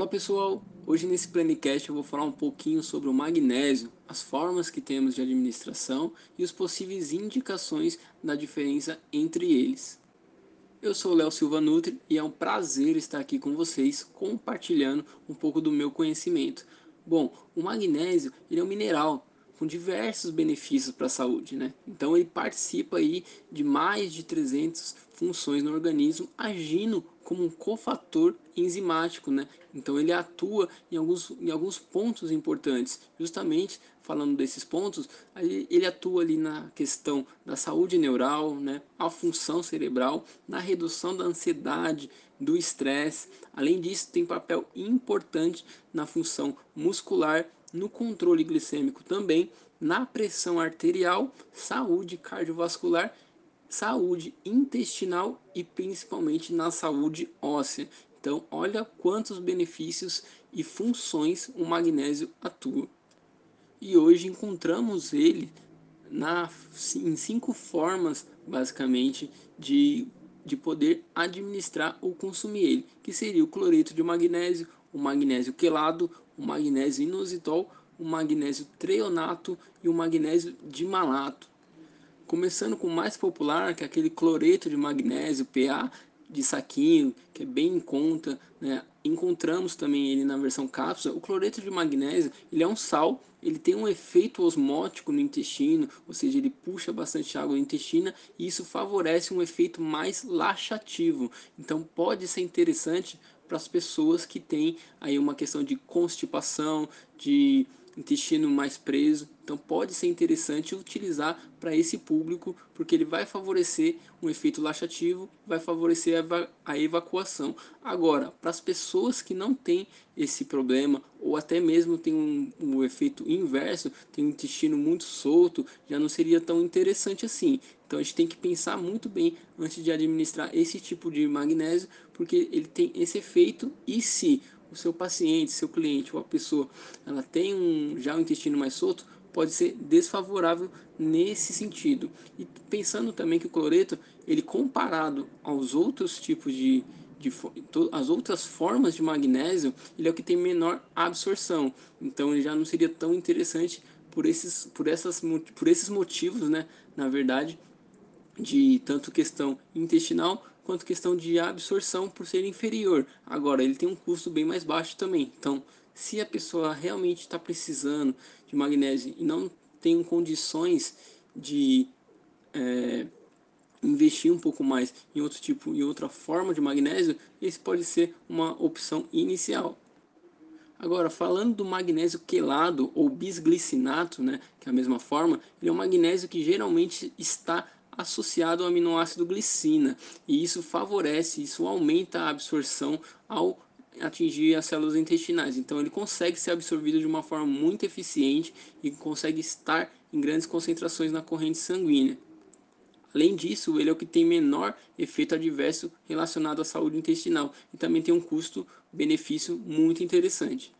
Olá pessoal, hoje nesse Planicast eu vou falar um pouquinho sobre o magnésio, as formas que temos de administração e os possíveis indicações da diferença entre eles. Eu sou Léo Silva Nutri e é um prazer estar aqui com vocês compartilhando um pouco do meu conhecimento. Bom, o magnésio ele é um mineral com diversos benefícios para a saúde, né? Então ele participa aí de mais de 300 funções no organismo, agindo como um cofator enzimático, né? Então ele atua em alguns, em alguns pontos importantes. Justamente falando desses pontos, ele atua ali na questão da saúde neural, né? A função cerebral, na redução da ansiedade, do estresse. Além disso, tem papel importante na função muscular no controle glicêmico também, na pressão arterial, saúde cardiovascular, saúde intestinal e principalmente na saúde óssea. Então, olha quantos benefícios e funções o magnésio atua. E hoje encontramos ele na, em cinco formas, basicamente, de, de poder administrar ou consumir ele, que seria o cloreto de magnésio, o magnésio quelado, o magnésio inositol, o magnésio treonato e o magnésio dimalato. Começando com o mais popular, que é aquele cloreto de magnésio, PA de saquinho, que é bem em conta, né? Encontramos também ele na versão cápsula. O cloreto de magnésio, ele é um sal, ele tem um efeito osmótico no intestino, ou seja, ele puxa bastante água no intestino e isso favorece um efeito mais laxativo. Então pode ser interessante para as pessoas que têm aí uma questão de constipação, de intestino mais preso. Então pode ser interessante utilizar para esse público, porque ele vai favorecer um efeito laxativo, vai favorecer a, a evacuação. Agora, para as pessoas que não têm esse problema, ou até mesmo tem um, um efeito inverso, tem um intestino muito solto, já não seria tão interessante assim. Então a gente tem que pensar muito bem antes de administrar esse tipo de magnésio, porque ele tem esse efeito e se o seu paciente, seu cliente ou a pessoa, ela tem um, já um intestino mais solto, pode ser desfavorável nesse sentido. E pensando também que o cloreto, ele comparado aos outros tipos de, de as outras formas de magnésio, ele é o que tem menor absorção. Então ele já não seria tão interessante por esses, por essas, por esses motivos, né? Na verdade, de tanto questão intestinal quanto questão de absorção por ser inferior. Agora, ele tem um custo bem mais baixo também. Então, se a pessoa realmente está precisando de magnésio e não tem condições de é, investir um pouco mais em outro tipo, em outra forma de magnésio, esse pode ser uma opção inicial. Agora, falando do magnésio quelado ou bisglicinato, né, que é a mesma forma, ele é um magnésio que geralmente está associado ao aminoácido glicina, e isso favorece, isso aumenta a absorção ao atingir as células intestinais. Então ele consegue ser absorvido de uma forma muito eficiente e consegue estar em grandes concentrações na corrente sanguínea. Além disso, ele é o que tem menor efeito adverso relacionado à saúde intestinal e também tem um custo-benefício muito interessante.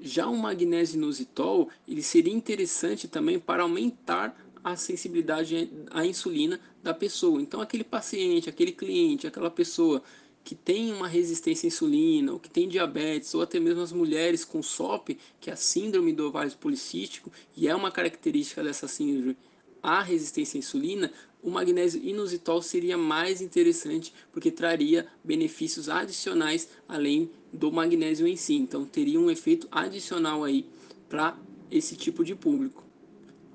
Já o magnésio inositol, ele seria interessante também para aumentar a sensibilidade à insulina da pessoa. Então, aquele paciente, aquele cliente, aquela pessoa que tem uma resistência à insulina, ou que tem diabetes, ou até mesmo as mulheres com SOP, que é a síndrome do ovário policístico, e é uma característica dessa síndrome, a resistência à insulina, o magnésio inositol seria mais interessante porque traria benefícios adicionais além do magnésio em si. Então teria um efeito adicional aí para esse tipo de público.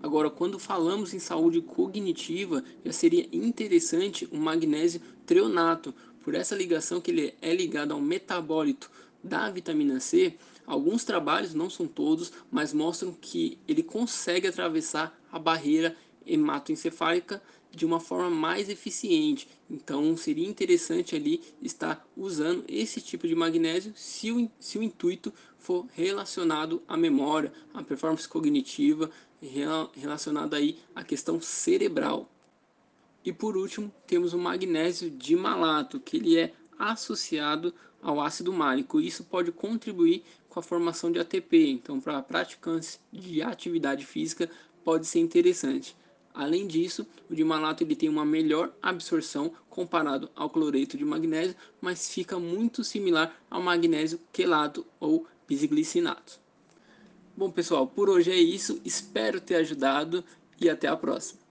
Agora, quando falamos em saúde cognitiva, já seria interessante o magnésio treonato, por essa ligação que ele é ligado ao metabólito da vitamina C, alguns trabalhos, não são todos, mas mostram que ele consegue atravessar a barreira hematoencefálica de uma forma mais eficiente. Então seria interessante ali estar usando esse tipo de magnésio se o, se o intuito for relacionado à memória, à performance cognitiva, relacionado aí à questão cerebral. E por último, temos o magnésio dimalato, que ele é associado ao ácido málico. Isso pode contribuir com a formação de ATP. Então, para praticantes de atividade física, pode ser interessante. Além disso, o dimalato ele tem uma melhor absorção comparado ao cloreto de magnésio, mas fica muito similar ao magnésio quelato ou bisglicinato. Bom pessoal, por hoje é isso, espero ter ajudado e até a próxima.